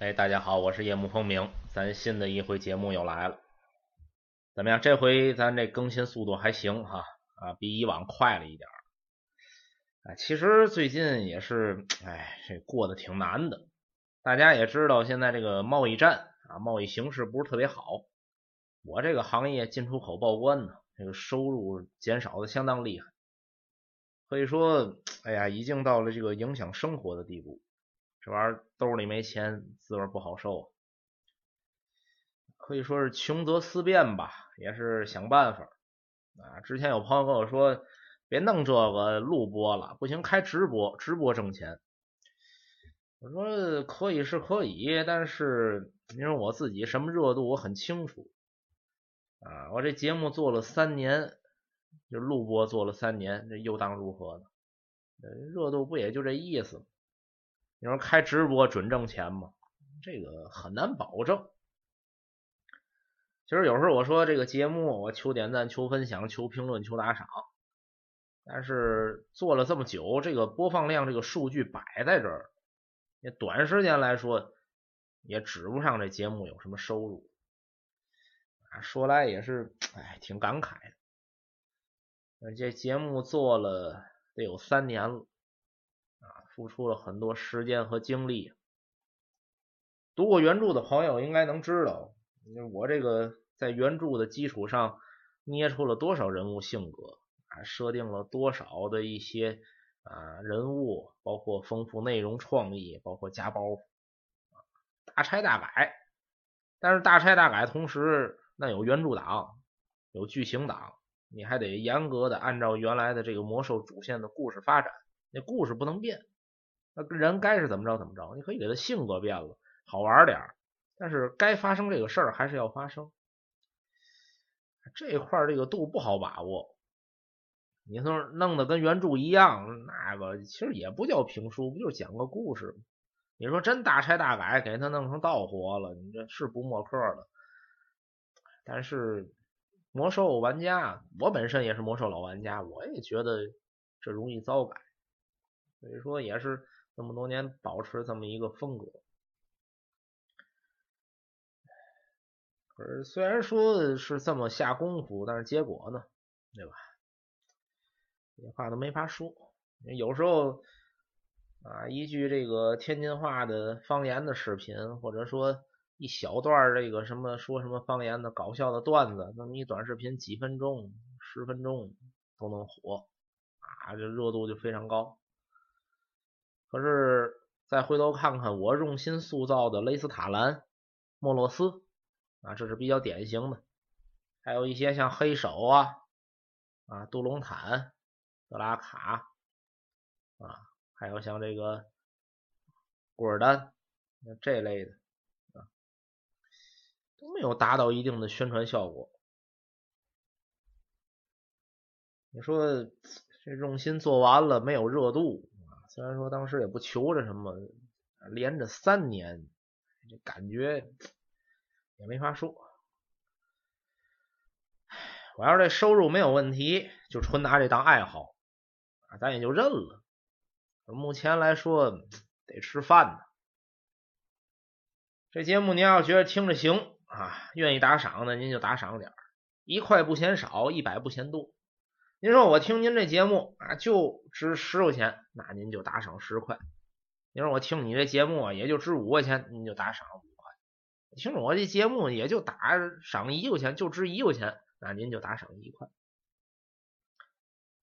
哎，大家好，我是夜幕风鸣，咱新的一回节目又来了，怎么样？这回咱这更新速度还行哈啊，比以往快了一点儿。其实最近也是，哎，这过得挺难的。大家也知道，现在这个贸易战啊，贸易形势不是特别好。我这个行业进出口报关呢，这个收入减少的相当厉害，可以说，哎呀，已经到了这个影响生活的地步。这玩意儿兜里没钱，滋味不好受，啊可以说是穷则思变吧，也是想办法啊。之前有朋友跟我说，别弄这个录播了，不行开直播，直播挣钱。我说可以是可以，但是因为我自己什么热度我很清楚啊。我这节目做了三年，就录播做了三年，这又当如何呢？热度不也就这意思吗？你说开直播准挣钱吗？这个很难保证。其实有时候我说这个节目，我求点赞、求分享、求评论、求打赏，但是做了这么久，这个播放量这个数据摆在这儿，短时间来说也指不上这节目有什么收入。啊，说来也是，哎，挺感慨的。这节目做了得有三年了。付出了很多时间和精力。读过原著的朋友应该能知道，我这个在原著的基础上捏出了多少人物性格啊，设定了多少的一些啊人物，包括丰富内容创意，包括加包袱，大拆大改。但是大拆大改同时，那有原著党，有剧情党，你还得严格的按照原来的这个魔兽主线的故事发展，那故事不能变。那人该是怎么着怎么着，你可以给他性格变了，好玩点但是该发生这个事儿还是要发生。这块这个度不好把握。你说弄得跟原著一样，那个其实也不叫评书，不就讲个故事？你说真大拆大改，给他弄成道火了，你这是不墨客了。但是魔兽玩家，我本身也是魔兽老玩家，我也觉得这容易糟改，所以说也是。这么多年保持这么一个风格，可是虽然说是这么下功夫，但是结果呢，对吧？这话都没法说。有时候啊，一句这个天津话的方言的视频，或者说一小段这个什么说什么方言的搞笑的段子，那么一短视频几分钟、十分钟都能火啊，这热度就非常高。可是再回头看看我用心塑造的雷斯塔兰、莫洛斯啊，这是比较典型的。还有一些像黑手啊、啊杜隆坦、德拉卡啊，还有像这个古尔丹这类的啊，都没有达到一定的宣传效果。你说这用心做完了没有热度？虽然说当时也不求着什么，连着三年，这感觉也没法说。我要是这收入没有问题，就纯拿这当爱好啊，咱也就认了。目前来说得吃饭呢。这节目您要觉得听着行啊，愿意打赏的您就打赏点一块不嫌少，一百不嫌多。您说我听您这节目啊，就值十块钱，那您就打赏十块。您说我听你这节目啊，也就值五块钱，您就打赏五块。听着我这节目也就打赏一块钱，就值一块钱，那您就打赏一块。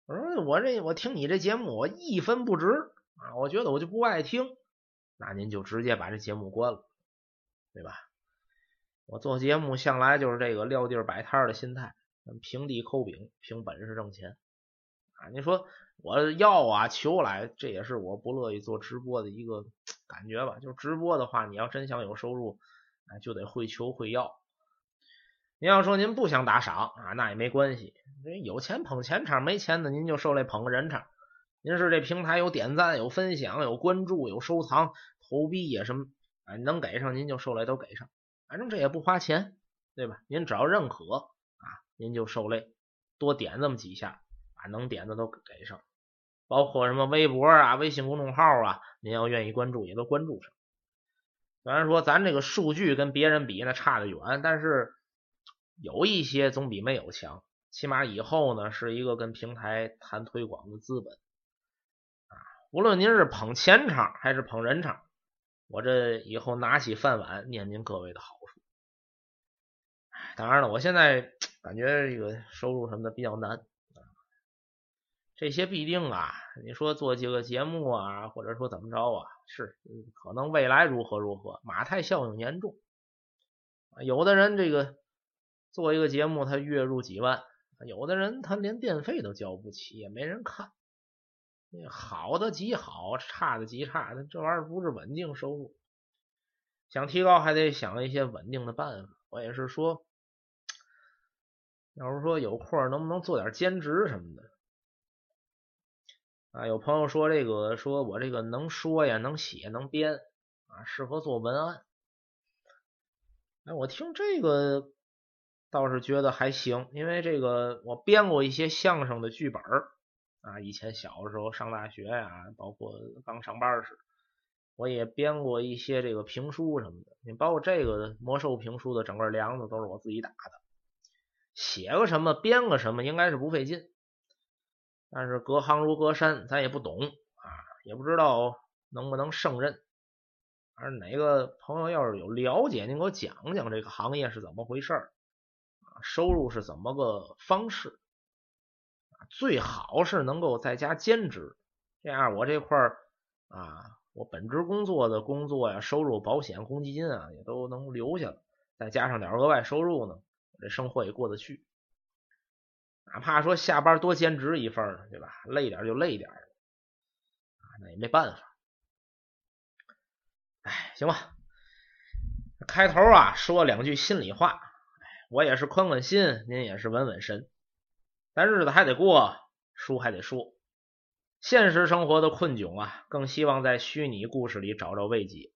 我说我这我听你这节目我一分不值啊，我觉得我就不爱听，那您就直接把这节目关了，对吧？我做节目向来就是这个撂地儿摆摊的心态。平地抠饼，凭本事挣钱啊！你说我要啊求来，这也是我不乐意做直播的一个感觉吧。就直播的话，你要真想有收入，就得会求会要。您要说您不想打赏啊，那也没关系。有钱捧钱场，没钱的您就受累捧个人场。您是这平台有点赞、有分享、有关注、有收藏、投币也什么啊，能给上您就受累都给上，反正这也不花钱，对吧？您只要认可。您就受累，多点这么几下，把能点的都给上，包括什么微博啊、微信公众号啊，您要愿意关注也都关注上。虽然说咱这个数据跟别人比那差得远，但是有一些总比没有强。起码以后呢是一个跟平台谈推广的资本啊。无论您是捧钱场还是捧人场，我这以后拿起饭碗念您各位的好处。当然了，我现在感觉这个收入什么的比较难。这些必定啊，你说做几个节目啊，或者说怎么着啊，是可能未来如何如何，马太效应严重。有的人这个做一个节目，他月入几万；有的人他连电费都交不起，也没人看。好的极好，差的极差，这玩意儿不是稳定收入。想提高，还得想一些稳定的办法。我也是说，要是说有空，能不能做点兼职什么的？啊，有朋友说这个，说我这个能说呀，能写，能编啊，适合做文案。哎，我听这个倒是觉得还行，因为这个我编过一些相声的剧本啊，以前小的时候上大学呀，包括刚上班时，我也编过一些这个评书什么的。你包括这个魔兽评书的整个梁子都是我自己打的，写个什么，编个什么，应该是不费劲。但是隔行如隔山，咱也不懂啊，也不知道能不能胜任。而哪个朋友要是有了解，您给我讲讲这个行业是怎么回事啊？收入是怎么个方式？最好是能够在家兼职，这样我这块啊，我本职工作的工作呀，收入、保险、公积金啊，也都能留下了，再加上点额外收入呢，这生活也过得去。哪怕说下班多兼职一份对吧？累点就累点啊，那也没办法。哎，行吧。开头啊，说两句心里话。我也是宽宽心，您也是稳稳神。咱日子还得过，书还得说。现实生活的困窘啊，更希望在虚拟故事里找着慰藉。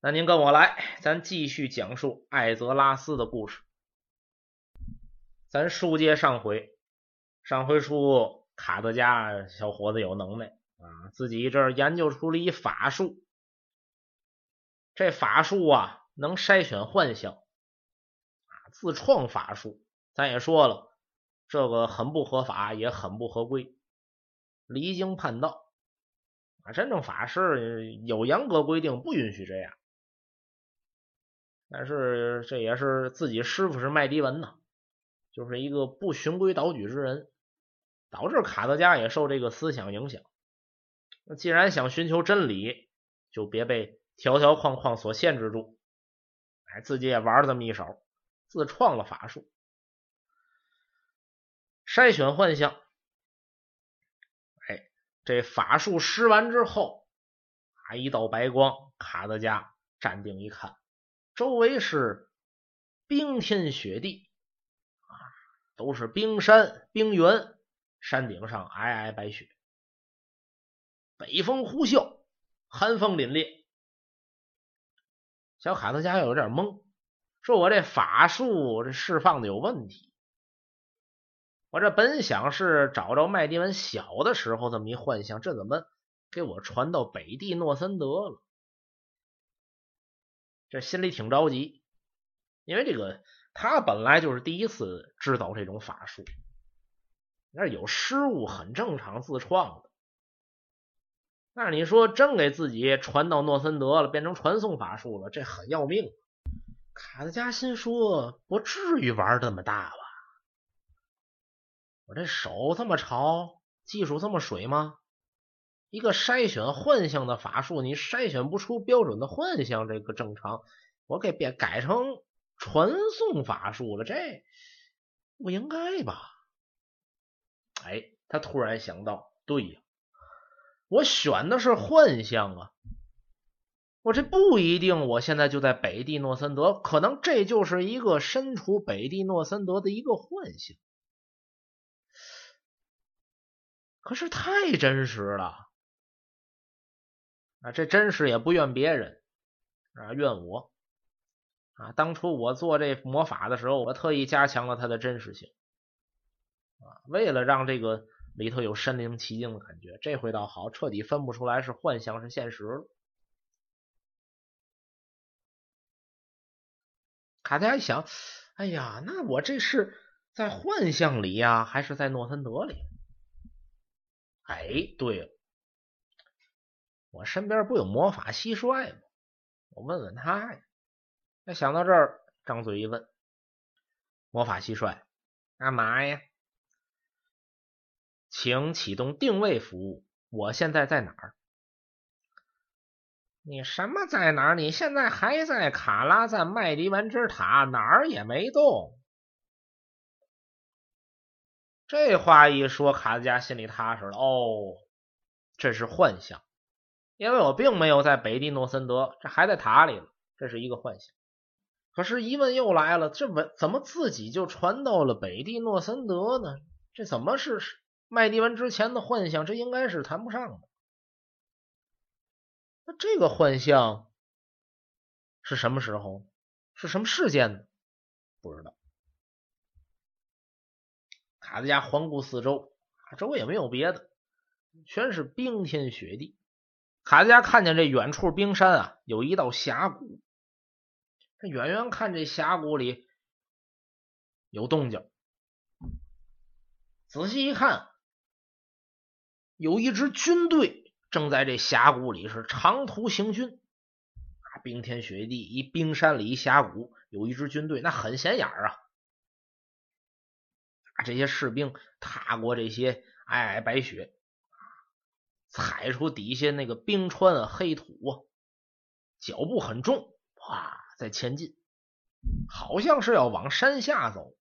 那您跟我来，咱继续讲述艾泽拉斯的故事。咱书接上回，上回书卡德加小伙子有能耐啊，自己这研究出了一法术。这法术啊，能筛选幻象啊，自创法术。咱也说了，这个很不合法，也很不合规，离经叛道啊。真正法师有严格规定，不允许这样。但是这也是自己师傅是麦迪文呐。就是一个不循规蹈矩之人，导致卡德加也受这个思想影响。那既然想寻求真理，就别被条条框框所限制住。哎，自己也玩了这么一手，自创了法术，筛选幻象。哎，这法术施完之后，啊，一道白光，卡德加站定一看，周围是冰天雪地。都是冰山冰原，山顶上皑皑白雪，北风呼啸，寒风凛冽。小卡特加有点懵，说：“我这法术这释放的有问题。我这本想是找着麦迪文小的时候这么一幻象，这怎么给我传到北地诺森德了？这心里挺着急，因为这个。”他本来就是第一次知道这种法术，那有失误很正常，自创的。但是你说真给自己传到诺森德了，变成传送法术了，这很要命。卡德加心说：“不至于玩这么大吧？我这手这么潮，技术这么水吗？一个筛选幻象的法术，你筛选不出标准的幻象，这个正常。我给变改成。”传送法术了，这不应该吧？哎，他突然想到，对呀，我选的是幻象啊，我这不一定，我现在就在北地诺森德，可能这就是一个身处北地诺森德的一个幻象，可是太真实了啊！这真实也不怨别人啊，怨我。啊，当初我做这魔法的时候，我特意加强了它的真实性，啊，为了让这个里头有身临其境的感觉。这回倒好，彻底分不出来是幻象是现实了。卡德加一想，哎呀，那我这是在幻象里呀，还是在诺森德里？哎，对了，我身边不有魔法蟋蟀吗？我问问他呀。那想到这儿，张嘴一问：“魔法蟋蟀，干嘛呀？”请启动定位服务。我现在在哪儿？你什么在哪儿？你现在还在卡拉赞麦迪文之塔，哪儿也没动。这话一说，卡德加心里踏实了。哦，这是幻象，因为我并没有在北地诺森德，这还在塔里了，这是一个幻象。可是疑问又来了，这怎怎么自己就传到了北地诺森德呢？这怎么是麦迪文之前的幻象？这应该是谈不上的。那这个幻象是什么时候？是什么事件呢？不知道。卡德加环顾四周，周围也没有别的，全是冰天雪地。卡德加看见这远处冰山啊，有一道峡谷。他远远看，这峡谷里有动静。仔细一看，有一支军队正在这峡谷里是长途行军。啊，冰天雪地，一冰山里一峡谷，有一支军队，那很显眼啊。这些士兵踏过这些皑皑白雪，踩出底下那个冰川黑土啊，脚步很重，哇，在前进，好像是要往山下走。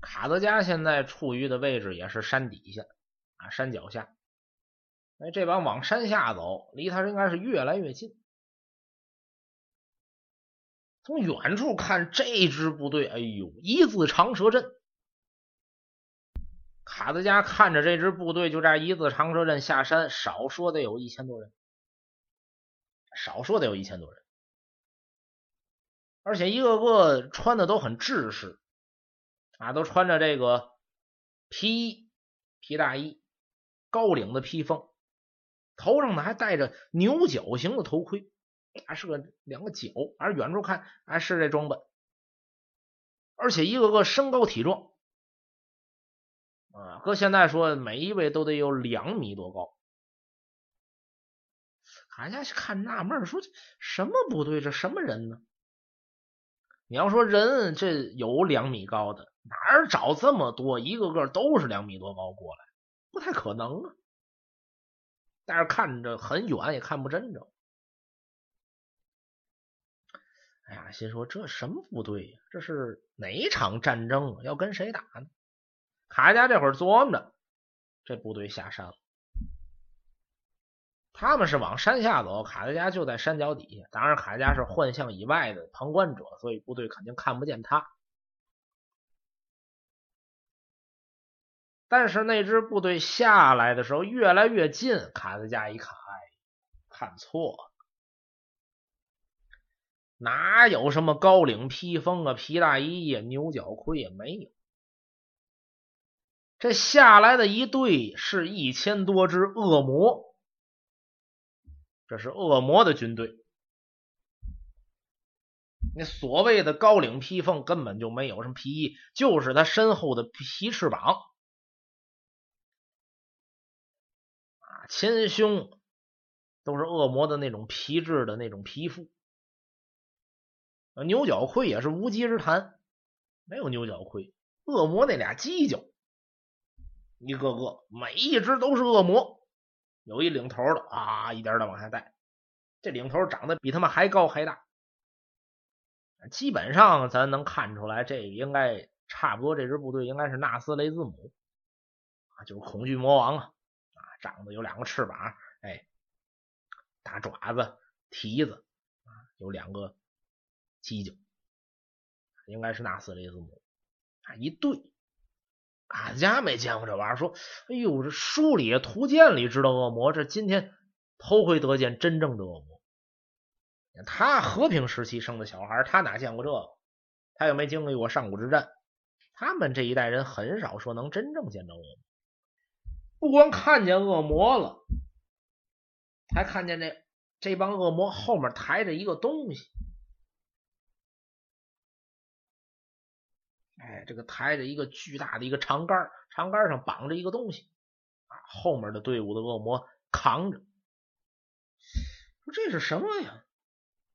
卡德加现在处于的位置也是山底下啊，山脚下。哎，这帮往山下走，离他应该是越来越近。从远处看，这支部队，哎呦，一字长蛇阵。卡德加看着这支部队，就这一字长蛇阵下山，少说得有一千多人，少说得有一千多人，而且一个个穿的都很制式啊，都穿着这个皮衣、皮大衣、高领的披风，头上呢还戴着牛角形的头盔。还是个两个角，而远处看还是这装扮，而且一个个身高体壮啊！搁现在说，每一位都得有两米多高。俺家看纳闷，说什么部队？这什么人呢？你要说人，这有两米高的，哪儿找这么多？一个个都是两米多高过来，不太可能啊！但是看着很远，也看不真着。哎呀，心说这什么部队呀？这是哪场战争啊？要跟谁打呢？卡家这会儿琢磨着，这部队下山了。他们是往山下走，卡德加就在山脚底下。当然，卡德加是幻象以外的旁观者，所以部队肯定看不见他。但是那支部队下来的时候越来越近，卡德加一看，哎，看错了。哪有什么高领披风啊、皮大衣呀、牛角盔也没有。这下来的一队是一千多只恶魔，这是恶魔的军队。那所谓的高领披风根本就没有什么皮衣，就是他身后的皮翅膀啊，前胸都是恶魔的那种皮质的那种皮肤。牛角盔也是无稽之谈，没有牛角盔。恶魔那俩犄角，一个个每一只都是恶魔，有一领头的啊，一点点往下带。这领头长得比他们还高还大，基本上咱能看出来，这应该差不多。这支部队应该是纳斯雷兹姆啊，就是恐惧魔王啊啊，长得有两个翅膀，哎，大爪子、蹄子啊，有两个。犄角应该是纳斯雷兹姆啊，一对，俺家没见过这玩意儿。说，哎呦，这书里、图鉴里知道恶魔，这今天头回得见真正的恶魔。他和平时期生的小孩，他哪见过这个？他又没经历过上古之战，他们这一代人很少说能真正见着恶魔。不光看见恶魔了，还看见这这帮恶魔后面抬着一个东西。哎，这个抬着一个巨大的一个长杆，长杆上绑着一个东西啊，后面的队伍的恶魔扛着，说这是什么呀？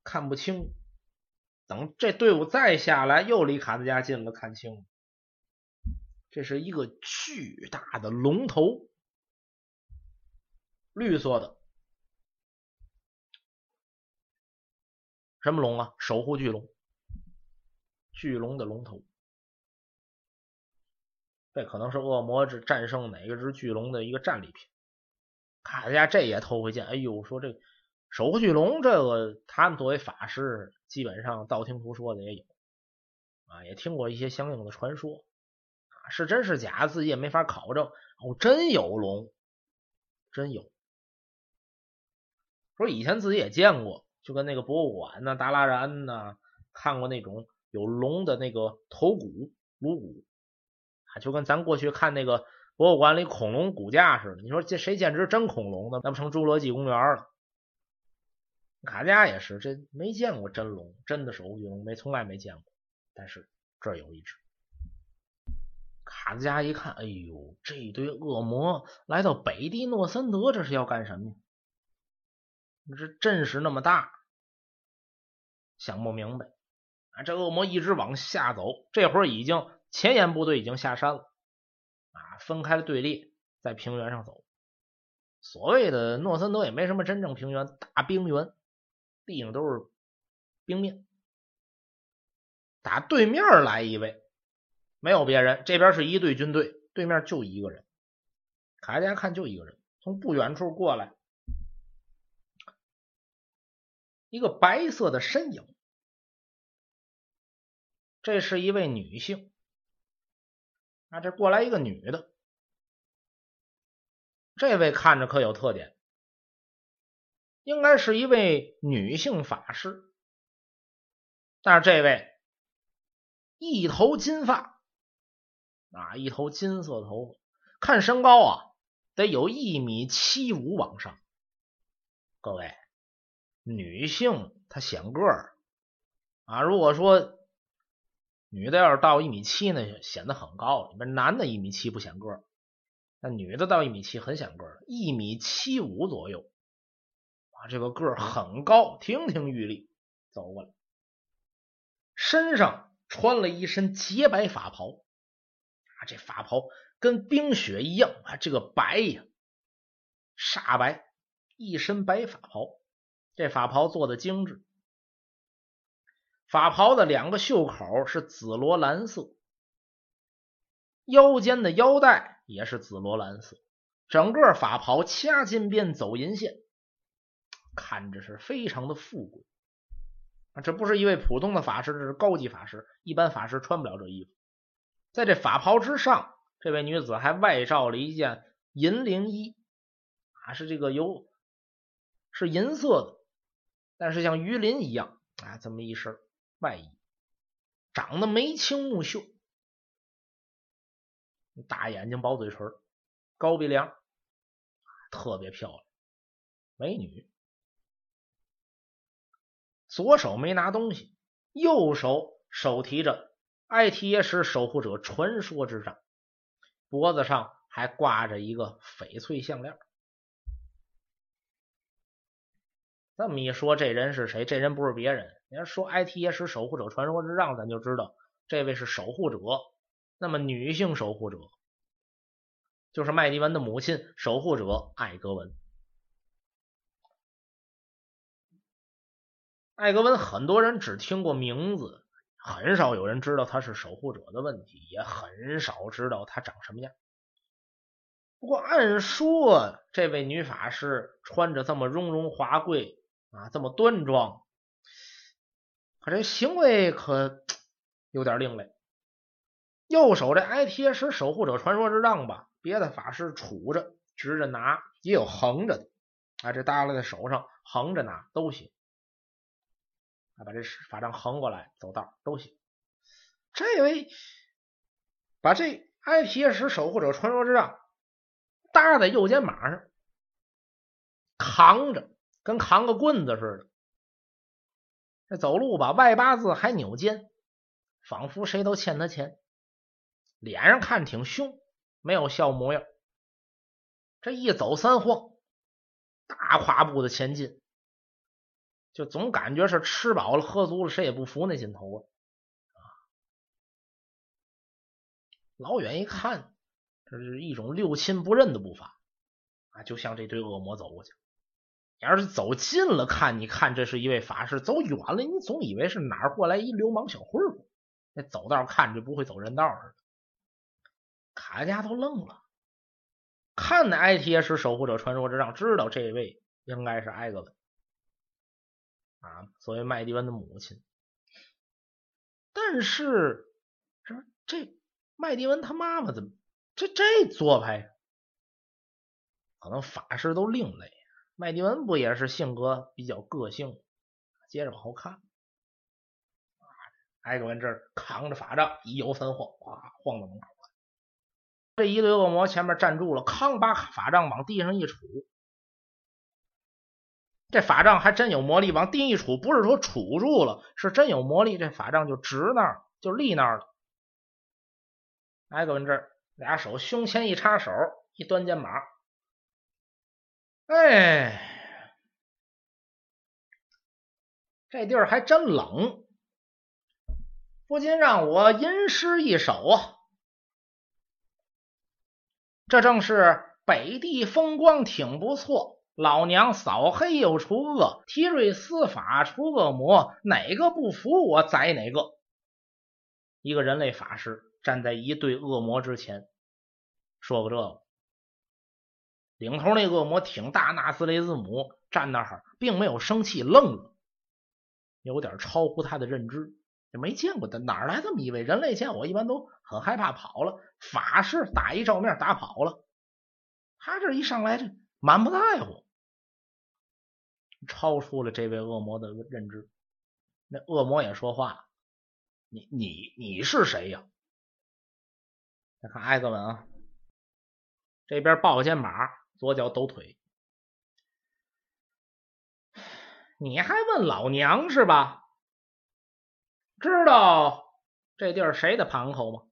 看不清。等这队伍再下来，又离卡兹加近了，看清，这是一个巨大的龙头，绿色的，什么龙啊？守护巨龙，巨龙的龙头，这可能是恶魔之战胜哪个只巨龙的一个战利品。卡兹加这也头回见，哎呦，说这。守护巨龙，这个他们作为法师，基本上道听途说的也有啊，也听过一些相应的传说啊，是真是假，自己也没法考证。哦，真有龙，真有。说以前自己也见过，就跟那个博物馆呢，达拉然呢，看过那种有龙的那个头骨、颅骨，就跟咱过去看那个博物馆里恐龙骨架似的。你说这谁见只真恐龙呢？那不成侏罗纪公园了？卡加也是，这没见过真龙，真的守护巨龙没从来没见过。但是这有一只。卡兹加一看，哎呦，这一堆恶魔来到北地诺森德，这是要干什么呀？这阵势那么大，想不明白。啊，这恶魔一直往下走，这会儿已经前沿部队已经下山了，啊，分开了队列，在平原上走。所谓的诺森德也没什么真正平原，大冰原。地上都是冰面，打对面来一位，没有别人，这边是一队军队，对面就一个人。卡家看就一个人，从不远处过来，一个白色的身影，这是一位女性。啊，这过来一个女的，这位看着可有特点。应该是一位女性法师，但是这位一头金发啊，一头金色头发，看身高啊，得有一米七五往上。各位，女性她显个儿啊，如果说女的要是到一米七呢，显得很高；你们男的一米七不显个儿，那女的到一米七很显个儿，一米七五左右。啊这个个儿很高，亭亭玉立，走过来，身上穿了一身洁白法袍，啊，这法袍跟冰雪一样啊，这个白呀，煞白，一身白法袍，这法袍做的精致，法袍的两个袖口是紫罗兰色，腰间的腰带也是紫罗兰色，整个法袍掐金边走银线。看着是非常的富贵啊！这不是一位普通的法师，这是高级法师，一般法师穿不了这衣服。在这法袍之上，这位女子还外罩了一件银绫衣啊，是这个有是银色的，但是像鱼鳞一样啊，这么一身外衣，长得眉清目秀，大眼睛、薄嘴唇、高鼻梁，特别漂亮，美女。左手没拿东西，右手手提着艾提耶什守护者传说之杖，脖子上还挂着一个翡翠项链。这么一说，这人是谁？这人不是别人。你要说艾提耶什守护者传说之杖，咱就知道这位是守护者。那么女性守护者就是麦迪文的母亲，守护者艾格文。艾格文，很多人只听过名字，很少有人知道他是守护者的问题，也很少知道他长什么样。不过按说，这位女法师穿着这么雍容华贵啊，这么端庄，可这行为可 有点另类。右手这埃提什守护者传说之杖吧，别的法师杵着、直着拿，也有横着的啊，这耷拉在手上，横着拿都行。把这法杖横过来走道都行。这位把这埃提什守护者传说之杖搭在右肩膀上，扛着，跟扛个棍子似的。这走路吧，外八字还扭肩，仿佛谁都欠他钱脸上看挺凶，没有笑模样。这一走三晃，大跨步的前进，就总感觉是吃饱了喝足了，谁也不服那劲头啊！老远一看，这是一种六亲不认的步伐啊，就像这堆恶魔走过去。你要是走近了看，你看这是一位法师；走远了，你总以为是哪儿过来一流氓小混混。那走道看着不会走人道似的。卡加都愣了，看那埃提耶什守护者传说之杖，知道这位应该是埃格文啊，作为麦迪文的母亲。但是这这麦迪文他妈妈怎么这这做派？可能法师都另类。麦迪文不也是性格比较个性？接着往后看，艾格文这扛着法杖一摇三晃，哗晃到门口了。这一堆恶魔前面站住了，康把法杖往地上一杵，这法杖还真有魔力，往地一杵，不是说杵住了，是真有魔力，这法杖就直那儿，就立那儿了。艾格文这俩手胸前一插手，一端肩膀。哎，这地儿还真冷，不禁让我吟诗一首啊。这正是北地风光挺不错，老娘扫黑又除恶，提瑞司法除恶魔，哪个不服我宰哪个。一个人类法师站在一对恶魔之前，说过这个。领头那恶魔挺大，纳斯雷兹姆站那儿，并没有生气，愣了，有点超乎他的认知，也没见过他哪来这么一位人类见我一般都很害怕跑了，法师打一照面打跑了，他这一上来这满不在乎，超出了这位恶魔的认知。那恶魔也说话：“你你你是谁呀？”再看艾格文啊，这边抱个肩膀。左脚抖腿，你还问老娘是吧？知道这地儿谁的盘口吗？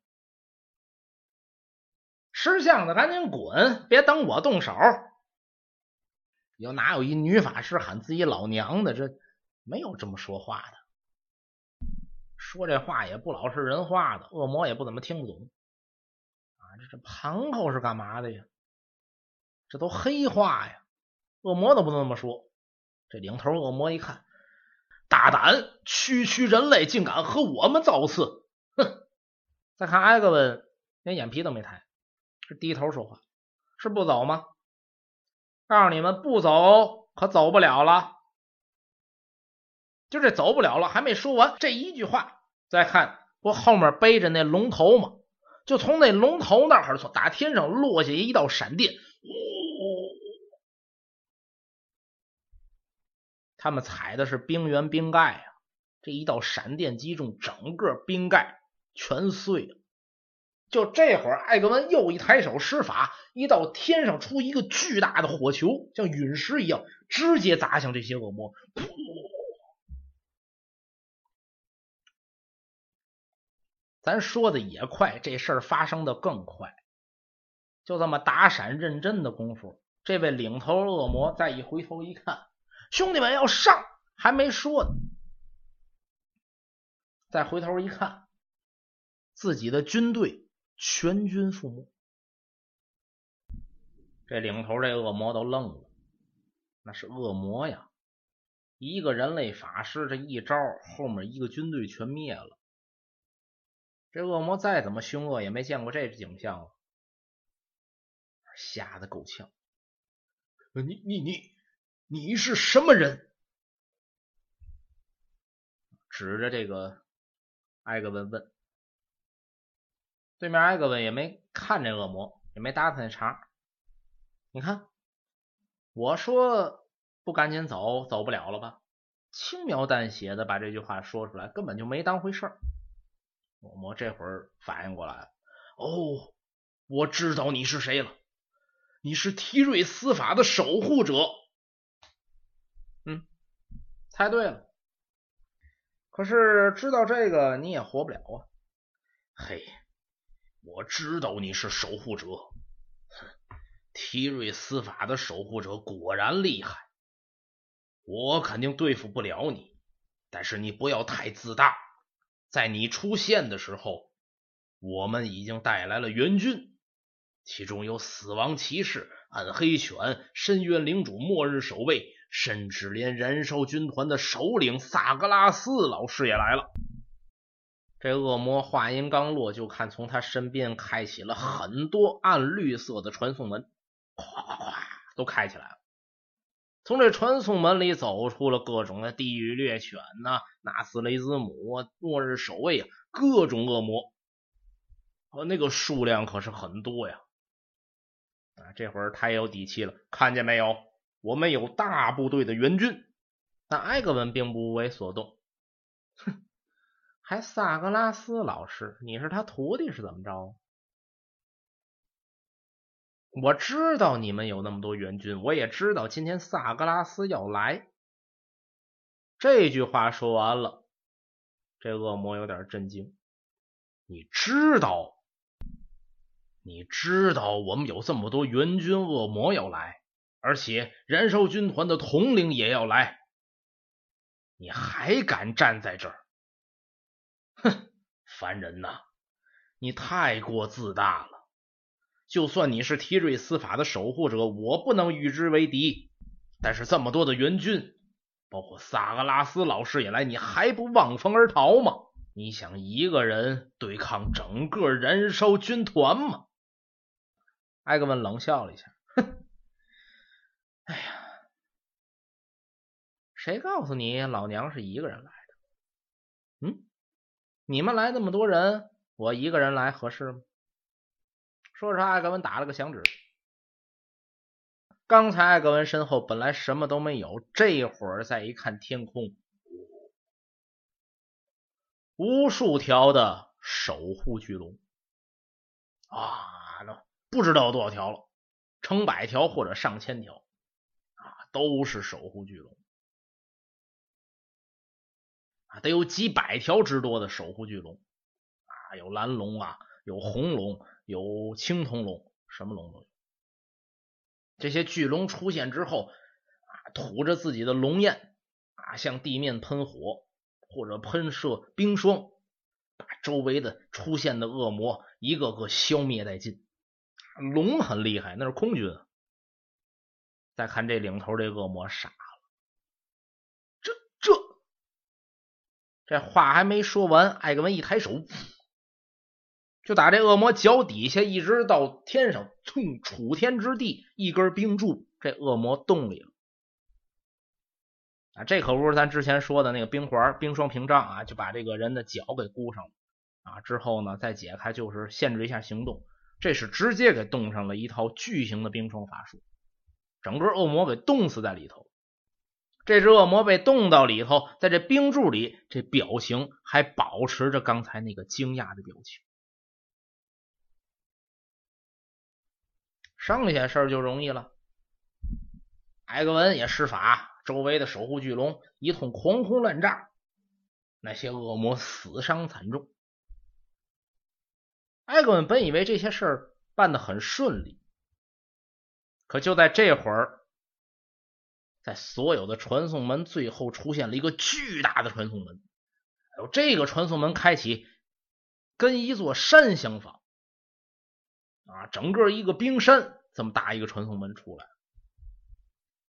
识相的赶紧滚，别等我动手！有哪有一女法师喊自己老娘的？这没有这么说话的，说这话也不老实人话的，恶魔也不怎么听不懂啊！这这盘口是干嘛的呀？这都黑话呀！恶魔都不能这么说。这领头恶魔一看，大胆，区区人类竟敢和我们造次！哼！再看埃格温，连眼皮都没抬，是低头说话，是不走吗？告诉你们，不走可走不了了。就这走不了了，还没说完这一句话。再看，不后面背着那龙头吗？就从那龙头那儿，从打天上落下一道闪电。他们踩的是冰原冰盖啊！这一道闪电击中，整个冰盖全碎了。就这会儿，艾格文又一抬手施法，一道天上出一个巨大的火球，像陨石一样，直接砸向这些恶魔。咱说的也快，这事儿发生的更快。就这么打闪认真的功夫，这位领头恶魔再一回头一看，兄弟们要上，还没说呢。再回头一看，自己的军队全军覆没。这领头这恶魔都愣了，那是恶魔呀！一个人类法师这一招，后面一个军队全灭了。这恶魔再怎么凶恶，也没见过这景象啊！吓得够呛！你你你你是什么人？指着这个艾格文问。对面艾格文也没看这恶魔，也没搭他那茬。你看，我说不赶紧走，走不了了吧？轻描淡写的把这句话说出来，根本就没当回事儿。恶魔这会儿反应过来了，哦，我知道你是谁了。你是提瑞司法的守护者，猜对了。可是知道这个你也活不了啊！嘿，我知道你是守护者。提瑞斯法的守护者果然厉害，我肯定对付不了你。但是你不要太自大，在你出现的时候，我们已经带来了援军，其中有死亡骑士、暗黑犬、深渊领主、末日守卫，甚至连燃烧军团的首领萨格拉斯老师也来了。这恶魔话音刚落，就看从他身边开启了很多暗绿色的传送门，咵咵咵，都开起来了。从这传送门里走出了各种的地狱猎犬呐、纳斯雷兹姆啊、末日守卫啊，各种恶魔，啊，那个数量可是很多呀！啊，这会儿他也有底气了，看见没有？我们有大部队的援军。但埃格文并不为所动，哼，还萨格拉斯老师，你是他徒弟是怎么着？我知道你们有那么多援军，我也知道今天萨格拉斯要来。这句话说完了，这恶魔有点震惊。你知道，你知道我们有这么多援军，恶魔要来，而且燃烧军团的统领也要来，你还敢站在这儿？哼，凡人呐，你太过自大了。就算你是提瑞司法的守护者，我不能与之为敌。但是这么多的援军，包括萨格拉斯老师也来，你还不望风而逃吗？你想一个人对抗整个燃烧军团吗？艾格文冷笑了一下，哼，哎呀，谁告诉你老娘是一个人来的？嗯，你们来那么多人，我一个人来合适吗？说着，艾格文打了个响指。刚才艾格文身后本来什么都没有，这会儿再一看天空，无数条的守护巨龙啊，那不知道有多少条了，成百条或者上千条，都是守护巨龙啊，得有几百条之多的守护巨龙啊，有蓝龙啊，有红龙。有青铜龙，什么龙都有。这些巨龙出现之后啊，吐着自己的龙焰啊，向地面喷火或者喷射冰霜，把周围的出现的恶魔一个个消灭殆尽。龙很厉害，那是空军。再看这领头这恶魔傻了，这这这话还没说完，艾格文一抬手。就打这恶魔脚底下一直到天上，冲楚天之地，一根冰柱，这恶魔洞里了啊！这可不是咱之前说的那个冰环、冰霜屏障啊，就把这个人的脚给箍上了啊！之后呢，再解开就是限制一下行动，这是直接给冻上了一套巨型的冰霜法术，整个恶魔给冻死在里头。这只恶魔被冻到里头，在这冰柱里，这表情还保持着刚才那个惊讶的表情。剩下事儿就容易了。艾格文也施法，周围的守护巨龙一通狂轰乱炸，那些恶魔死伤惨重。艾格文本以为这些事儿办得很顺利，可就在这会儿，在所有的传送门最后出现了一个巨大的传送门。哎呦，这个传送门开启，跟一座山相仿。啊，整个一个冰山这么大一个传送门出来，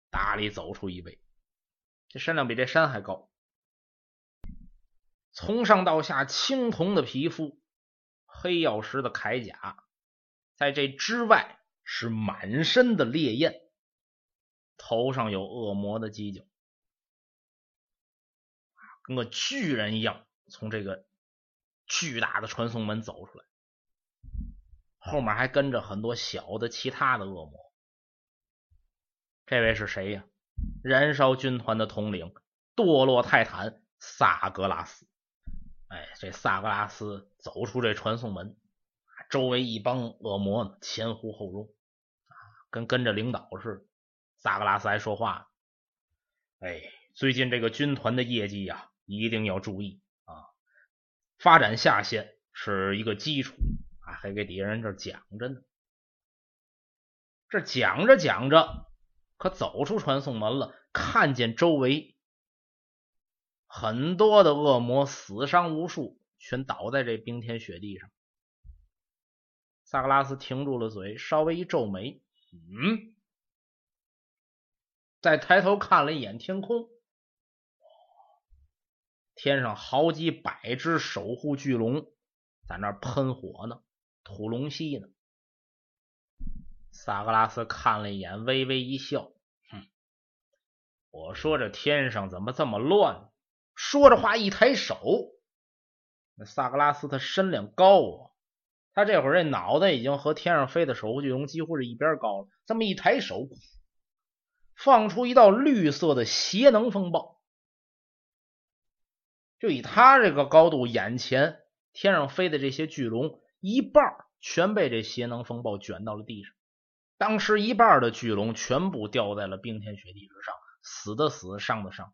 大力走出一位，这身量比这山还高，从上到下青铜的皮肤，黑曜石的铠甲，在这之外是满身的烈焰，头上有恶魔的犄角，跟个巨人一样，从这个巨大的传送门走出来。后面还跟着很多小的其他的恶魔。这位是谁呀？燃烧军团的统领，堕落泰坦萨格拉斯。哎，这萨格拉斯走出这传送门，周围一帮恶魔呢，前呼后拥，啊，跟跟着领导似的。萨格拉斯还说话：“哎，最近这个军团的业绩呀，一定要注意啊，发展下线是一个基础啊。”还给底下人这讲着呢。这讲着讲着，可走出传送门了，看见周围很多的恶魔死伤无数，全倒在这冰天雪地上。萨格拉斯停住了嘴，稍微一皱眉，嗯，再抬头看了一眼天空，天上好几百只守护巨龙在那喷火呢，吐龙息呢。萨格拉斯看了一眼，微微一笑，哼，我说这天上怎么这么乱？说着话，一抬手，那萨格拉斯他身量高啊。他这会儿这脑袋已经和天上飞的守护巨龙几乎是一边高了。这么一抬手，放出一道绿色的邪能风暴。就以他这个高度，眼前天上飞的这些巨龙一半全被这邪能风暴卷到了地上。当时一半的巨龙全部掉在了冰天雪地之上，死的死，伤的伤。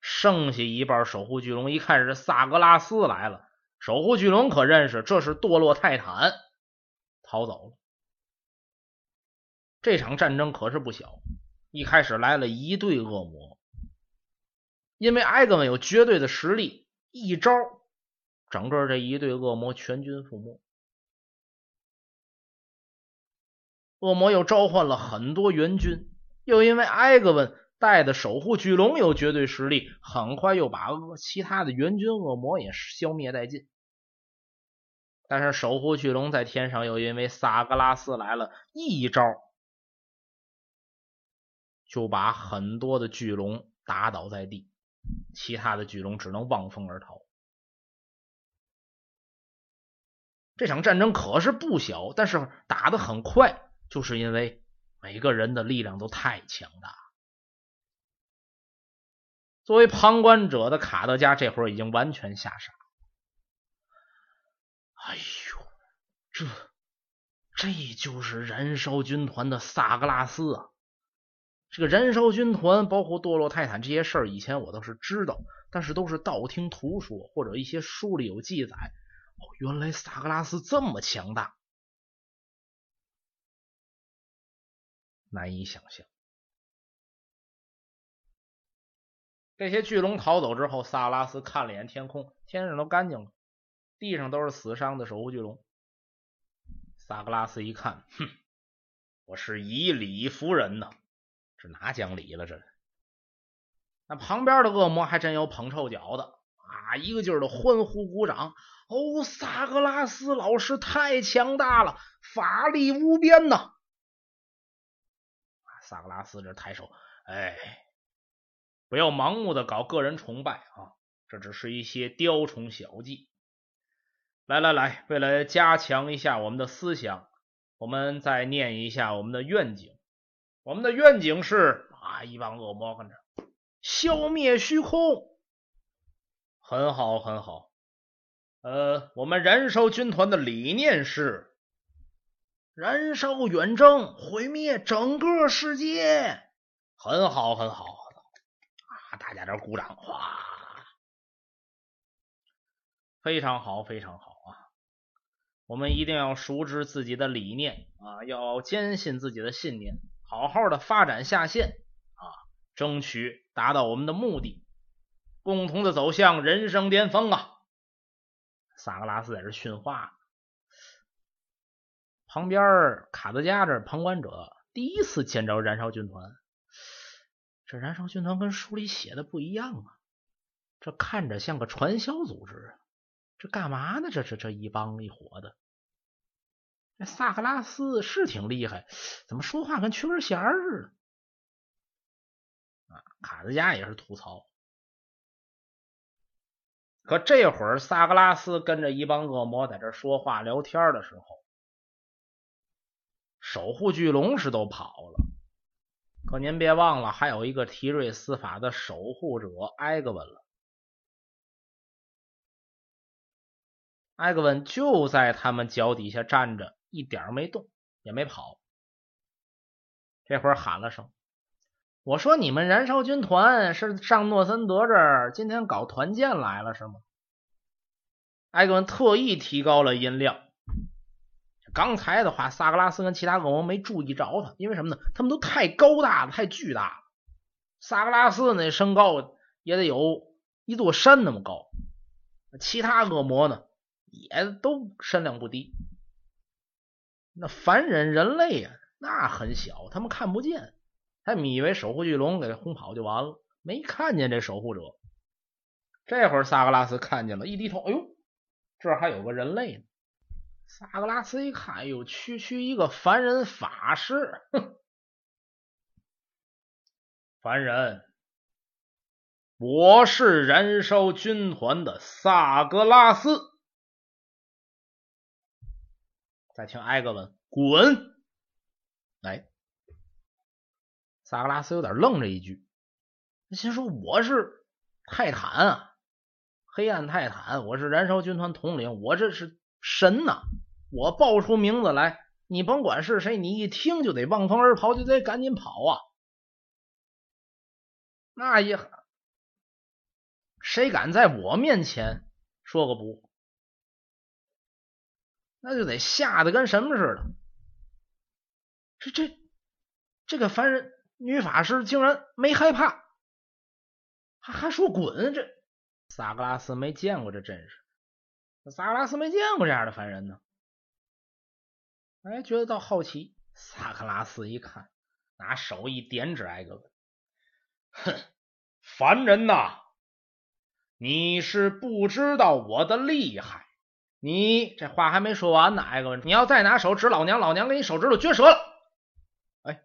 剩下一半守护巨龙一看是萨格拉斯来了。守护巨龙可认识，这是堕落泰坦逃走了。这场战争可是不小，一开始来了一队恶魔，因为埃格文有绝对的实力，一招整个这一队恶魔全军覆没。恶魔又召唤了很多援军，又因为埃格文带的守护巨龙有绝对实力，很快又把其他的援军恶魔也消灭殆尽。但是守护巨龙在天上又因为萨格拉斯来了一招，就把很多的巨龙打倒在地，其他的巨龙只能望风而逃。这场战争可是不小，但是打的很快，就是因为每个人的力量都太强大。作为旁观者的卡德加这会儿已经完全吓傻。哎呦，这这就是燃烧军团的萨格拉斯啊！这个燃烧军团包括堕落泰坦这些事儿，以前我倒是知道，但是都是道听途说或者一些书里有记载。哦，原来萨格拉斯这么强大，难以想象。这些巨龙逃走之后，萨格拉斯看了眼天空，天上都干净了。地上都是死伤的守护巨龙。萨格拉斯一看，哼，我是以理服人呐，这哪讲理了？这那旁边的恶魔还真有捧臭脚的啊，一个劲儿的欢呼鼓掌。哦，萨格拉斯老师太强大了，法力无边呐！萨格拉斯这抬手，哎，不要盲目的搞个人崇拜啊，这只是一些雕虫小技。来来来，为了加强一下我们的思想，我们再念一下我们的愿景。我们的愿景是啊，一帮恶魔跟着消灭虚空，很好很好。呃，我们燃烧军团的理念是燃烧远征，毁灭整个世界，很好很好！大家这鼓掌，哗，非常好，非常好啊。我们一定要熟知自己的理念啊，要坚信自己的信念，好好的发展下线啊，争取达到我们的目的，共同的走向人生巅峰啊！萨格拉斯在这训话，旁边卡德加这旁观者第一次见着燃烧军团，这燃烧军团跟书里写的不一样啊，这看着像个传销组织啊，这干嘛呢？这这这一帮一伙的。这萨格拉斯是挺厉害，怎么说话跟缺根弦儿似的？啊，卡德加也是吐槽。可这会儿萨格拉斯跟着一帮恶魔在这说话聊天的时候，守护巨龙是都跑了。可您别忘了，还有一个提瑞斯法的守护者埃格文了。埃格文就在他们脚底下站着。一点没动，也没跑。这会儿喊了声：“我说你们燃烧军团是上诺森德这儿今天搞团建来了是吗？”艾格文特意提高了音量。刚才的话，萨格拉斯跟其他恶魔没注意着他，因为什么呢？他们都太高大了，太巨大了。萨格拉斯那身高也得有一座山那么高，其他恶魔呢也都身量不低。那凡人人类呀，那很小，他们看不见，他们以为守护巨龙给轰跑就完了，没看见这守护者。这会儿萨格拉斯看见了，一低头，哎呦，这还有个人类呢。萨格拉斯一看，哎呦，区区一个凡人法师，哼！凡人，我是燃烧军团的萨格拉斯。再听艾格文，滚！哎，萨格拉斯有点愣着一句，心说我是泰坦啊，黑暗泰坦，我是燃烧军团统领，我这是。神呐！我报出名字来，你甭管是谁，你一听就得望风而跑，就得赶紧跑啊！那也，谁敢在我面前说个不？那就得吓得跟什么似的。这这这个凡人女法师竟然没害怕，还还说滚！这萨格拉斯没见过这阵势。萨格拉斯没见过这样的凡人呢，哎，觉得倒好奇。萨克拉斯一看，拿手一点指艾格文，哼，凡人呐，你是不知道我的厉害。你这话还没说完呢，艾格文，你要再拿手指老娘，老娘给你手指头撅折了。哎，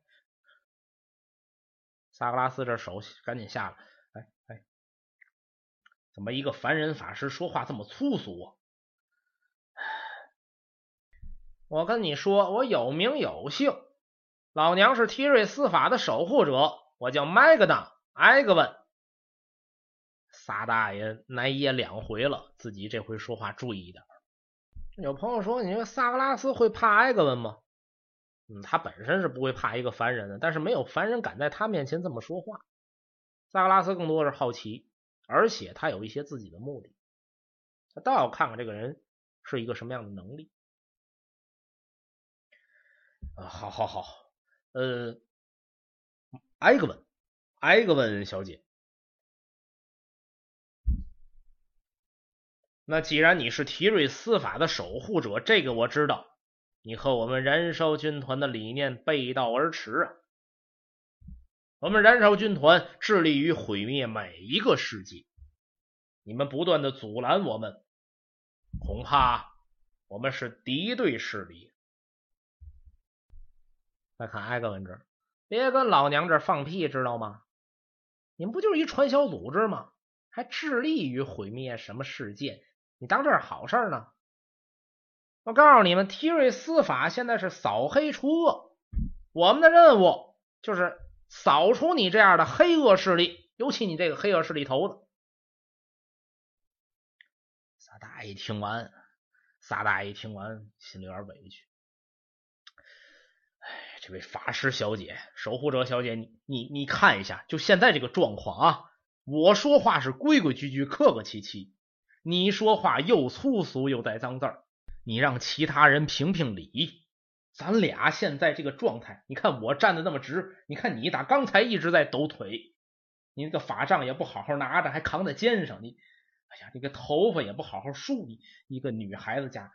萨格拉斯这手赶紧下来，哎哎，怎么一个凡人法师说话这么粗俗啊？我跟你说，我有名有姓，老娘是提瑞斯法的守护者，我叫麦格当埃格文。撒大爷来也两回了，自己这回说话注意一点。有朋友说，你说萨格拉斯会怕埃格文吗？嗯，他本身是不会怕一个凡人的，但是没有凡人敢在他面前这么说话。萨格拉斯更多是好奇，而且他有一些自己的目的，他倒要看看这个人是一个什么样的能力。啊，好，好，好，呃，埃格文，埃格文小姐，那既然你是提瑞司法的守护者，这个我知道，你和我们燃烧军团的理念背道而驰啊！我们燃烧军团致力于毁灭每一个世界，你们不断的阻拦我们，恐怕我们是敌对势力。再看艾格文这，别跟老娘这放屁，知道吗？你们不就是一传销组织吗？还致力于毁灭什么世界？你当这是好事呢？我告诉你们，提瑞司法现在是扫黑除恶，我们的任务就是扫除你这样的黑恶势力，尤其你这个黑恶势力头子。萨大爷听完，萨大爷听完，心里有点委屈。这位法师小姐、守护者小姐，你你你看一下，就现在这个状况啊！我说话是规规矩矩、客客气气，你说话又粗俗又带脏字儿，你让其他人评评理。咱俩现在这个状态，你看我站的那么直，你看你打刚才一直在抖腿，你那个法杖也不好好拿着，还扛在肩上，你哎呀，这个头发也不好好梳，你一个女孩子家，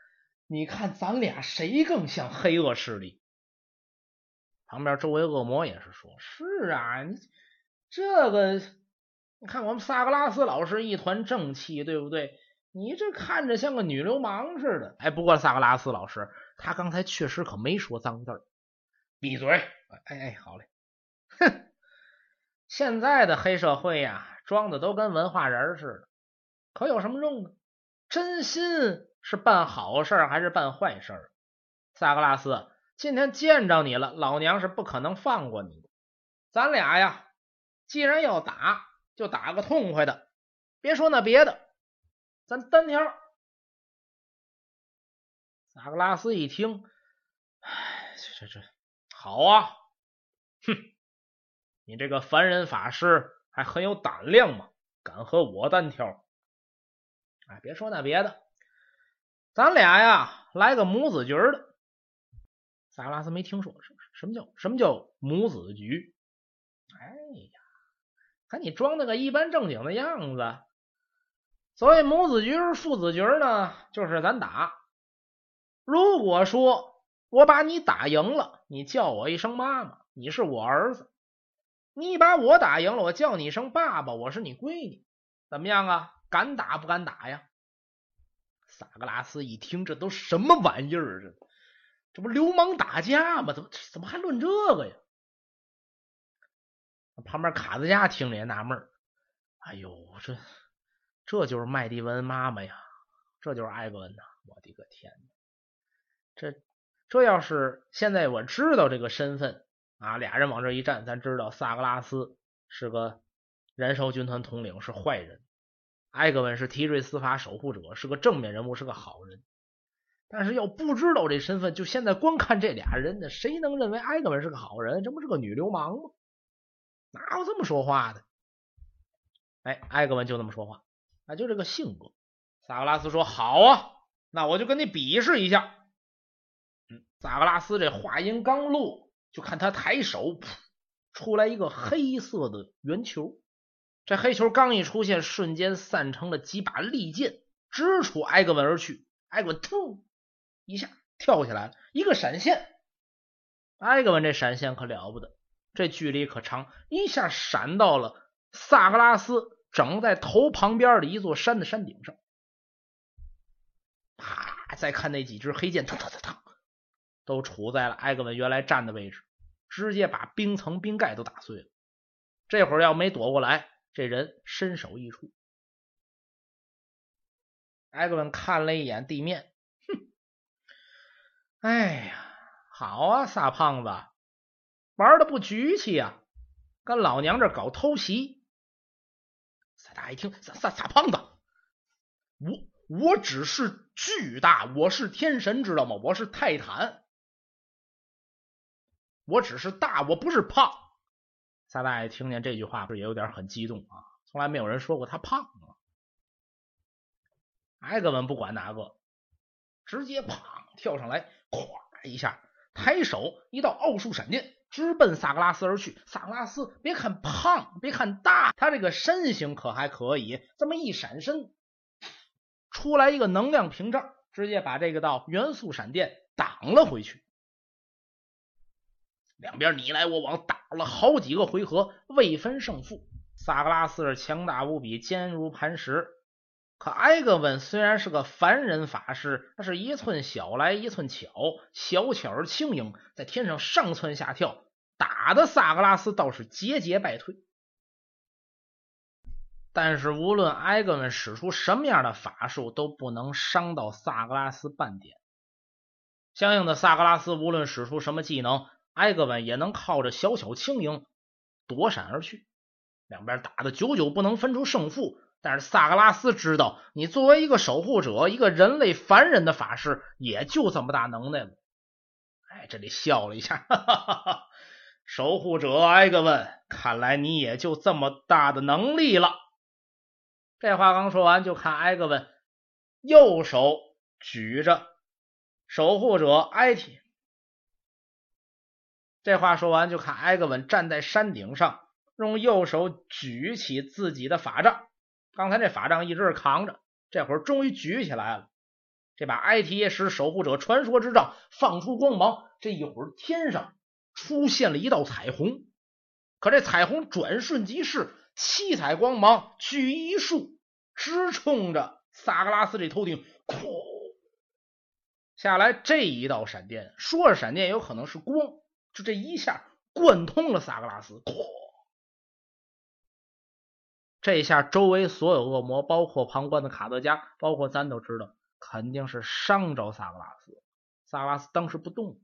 你看咱俩谁更像黑恶势力？旁边周围恶魔也是说：“是啊，你这个，你看我们萨格拉斯老师一团正气，对不对？你这看着像个女流氓似的。哎，不过萨格拉斯老师他刚才确实可没说脏字闭嘴！哎哎，好嘞。哼，现在的黑社会呀，装的都跟文化人似的，可有什么用呢？真心是办好事还是办坏事？萨格拉斯。”今天见着你了，老娘是不可能放过你。咱俩呀，既然要打，就打个痛快的。别说那别的，咱单挑。萨格拉斯一听，哎，这这这好啊！哼，你这个凡人法师还很有胆量嘛，敢和我单挑？哎，别说那别的，咱俩呀，来个母子局的。萨格拉斯没听说什什么叫什么叫母子局？哎呀，看你装那个一般正经的样子。所谓母子局是、父子局呢，就是咱打。如果说我把你打赢了，你叫我一声妈妈，你是我儿子；你把我打赢了，我叫你一声爸爸，我是你闺女。怎么样啊？敢打不敢打呀？萨格拉斯一听，这都什么玩意儿？这不流氓打架吗？怎么怎么还论这个呀？旁边卡子家听着也纳闷哎呦，这这就是麦迪文妈妈呀，这就是艾格文呐！我的个天哪！这这要是现在我知道这个身份啊，俩人往这一站，咱知道萨格拉斯是个燃烧军团统领，是坏人；艾格文是提瑞司法守护者，是个正面人物，是个好人。但是要不知道这身份，就现在光看这俩人呢，谁能认为埃格文是个好人？这不是个女流氓吗？哪有这么说话的？哎，埃格文就那么说话，啊，就这个性格。萨格拉斯说：“好啊，那我就跟你比试一下。”萨格拉斯这话音刚落，就看他抬手，噗，出来一个黑色的圆球。这黑球刚一出现，瞬间散成了几把利剑，直戳埃格文而去。埃格文突一下跳起来了，一个闪现。埃格文这闪现可了不得，这距离可长，一下闪到了萨格拉斯整在头旁边的一座山的山顶上。啪！再看那几支黑剑，嘡嘡嘡嘡。都处在了埃格文原来站的位置，直接把冰层冰盖都打碎了。这会儿要没躲过来，这人身首异处。埃格文看了一眼地面，哎呀，好啊，傻胖子，玩的不局气呀，跟老娘这搞偷袭。萨大一听，傻傻傻胖子，我我只是巨大，我是天神，知道吗？我是泰坦。我只是大，我不是胖。萨大爷听见这句话，不是也有点很激动啊？从来没有人说过他胖啊。埃格文不管哪个，直接砰跳上来，咵一下，抬手一道奥数闪电，直奔萨格拉斯而去。萨格拉斯别看胖，别看大，他这个身形可还可以。这么一闪身，出来一个能量屏障，直接把这个道元素闪电挡了回去。两边你来我往，打了好几个回合，未分胜负。萨格拉斯是强大无比，坚如磐石。可埃格温虽然是个凡人法师，他是一寸小来一寸巧，小巧而轻盈，在天上上蹿下跳，打的萨格拉斯倒是节节败退。但是无论埃格温使出什么样的法术，都不能伤到萨格拉斯半点。相应的，萨格拉斯无论使出什么技能。埃格文也能靠着小巧轻盈躲闪而去，两边打的久久不能分出胜负。但是萨格拉斯知道，你作为一个守护者，一个人类凡人的法师，也就这么大能耐了。哎，这里笑了一下，哈哈哈哈守护者埃格文，看来你也就这么大的能力了。这话刚说完，就看埃格文右手举着守护者埃提。这话说完，就看埃格文站在山顶上，用右手举起自己的法杖。刚才这法杖一直是扛着，这会儿终于举起来了。这把埃提耶什守护者传说之杖放出光芒，这一会儿天上出现了一道彩虹。可这彩虹转瞬即逝，七彩光芒举一束，直冲着萨格拉斯这头顶，哐下来。这一道闪电，说是闪电，有可能是光。就这一下贯通了萨格拉斯，哐！这下周围所有恶魔，包括旁观的卡德加，包括咱都知道，肯定是伤着萨格拉斯。萨格拉斯当时不动。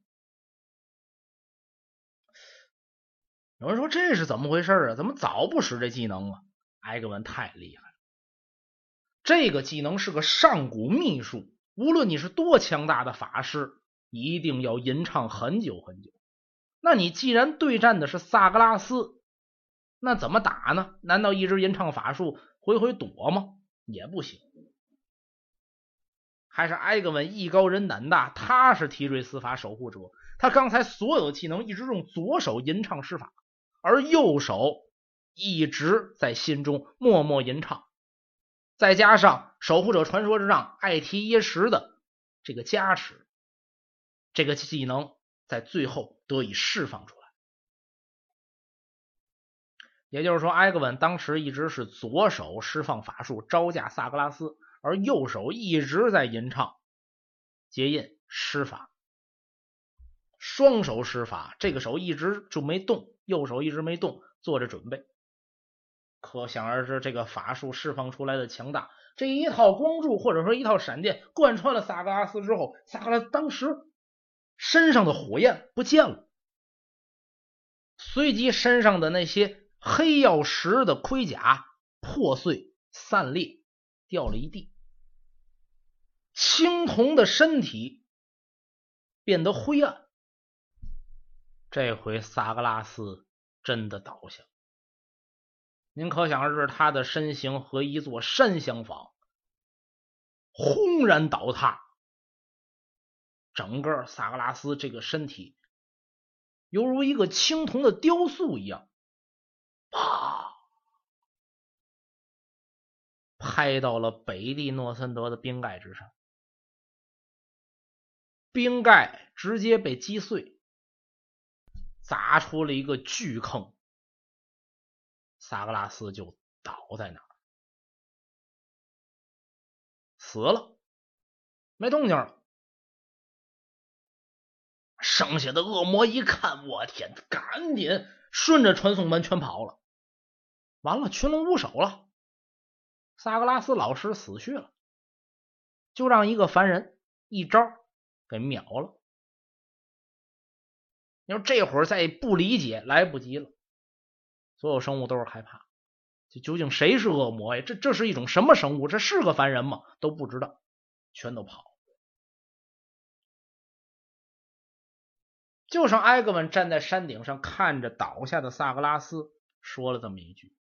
有人说这是怎么回事啊？怎么早不使这技能啊？埃格文太厉害了，这个技能是个上古秘术，无论你是多强大的法师，一定要吟唱很久很久。那你既然对战的是萨格拉斯，那怎么打呢？难道一直吟唱法术，回回躲吗？也不行。还是埃格文艺高人胆大？他是提瑞司法守护者，他刚才所有的技能一直用左手吟唱施法，而右手一直在心中默默吟唱。再加上守护者传说之杖艾提耶什的这个加持，这个技能在最后得以释放出。也就是说，埃格文当时一直是左手释放法术招架萨格拉斯，而右手一直在吟唱结印施法，双手施法，这个手一直就没动，右手一直没动，做着准备。可想而知，这个法术释放出来的强大。这一套光柱或者说一套闪电贯穿了萨格拉斯之后，萨格拉斯当时身上的火焰不见了，随即身上的那些黑曜石的盔甲破碎散裂，掉了一地。青铜的身体变得灰暗。这回萨格拉斯真的倒下。您可想而知，他的身形和一座山相仿，轰然倒塌。整个萨格拉斯这个身体犹如一个青铜的雕塑一样，啊，拍到了北地诺森德的冰盖之上，冰盖直接被击碎，砸出了一个巨坑。萨格拉斯就倒在那儿，死了，没动静了。剩下的恶魔一看，我天，赶紧顺着传送门全跑了。完了，群龙无首了。萨格拉斯老师死去了，就让一个凡人一招给秒了。你说这会儿再不理解，来不及了。所有生物都是害怕，这究竟谁是恶魔呀？这这是一种什么生物？这是个凡人吗？都不知道，全都跑。就剩埃格文站在山顶上，看着倒下的萨格拉斯，说了这么一句：“，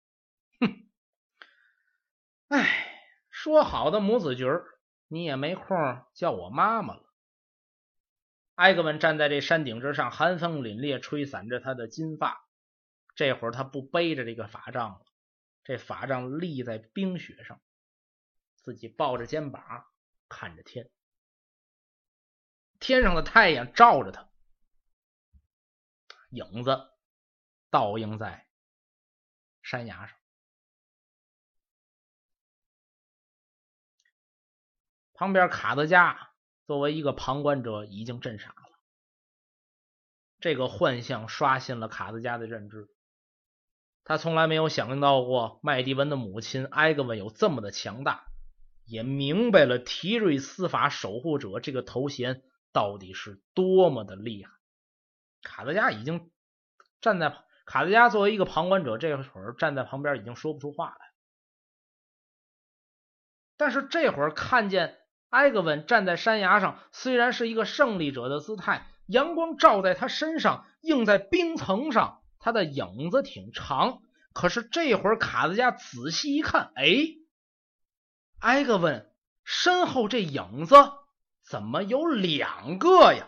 哎，说好的母子局你也没空叫我妈妈了。”埃格文站在这山顶之上，寒风凛冽，吹散着他的金发。这会儿他不背着这个法杖了，这法杖立在冰雪上，自己抱着肩膀看着天，天上的太阳照着他，影子倒映在山崖上，旁边卡德加作为一个旁观者已经震傻了，这个幻象刷新了卡德加的认知。他从来没有想到过麦迪文的母亲埃格文有这么的强大，也明白了提瑞司法守护者这个头衔到底是多么的厉害。卡德加已经站在卡德加作为一个旁观者，这会儿站在旁边已经说不出话来。但是这会儿看见埃格文站在山崖上，虽然是一个胜利者的姿态，阳光照在他身上，映在冰层上。他的影子挺长，可是这会儿卡德加仔细一看，哎，埃格文身后这影子怎么有两个呀？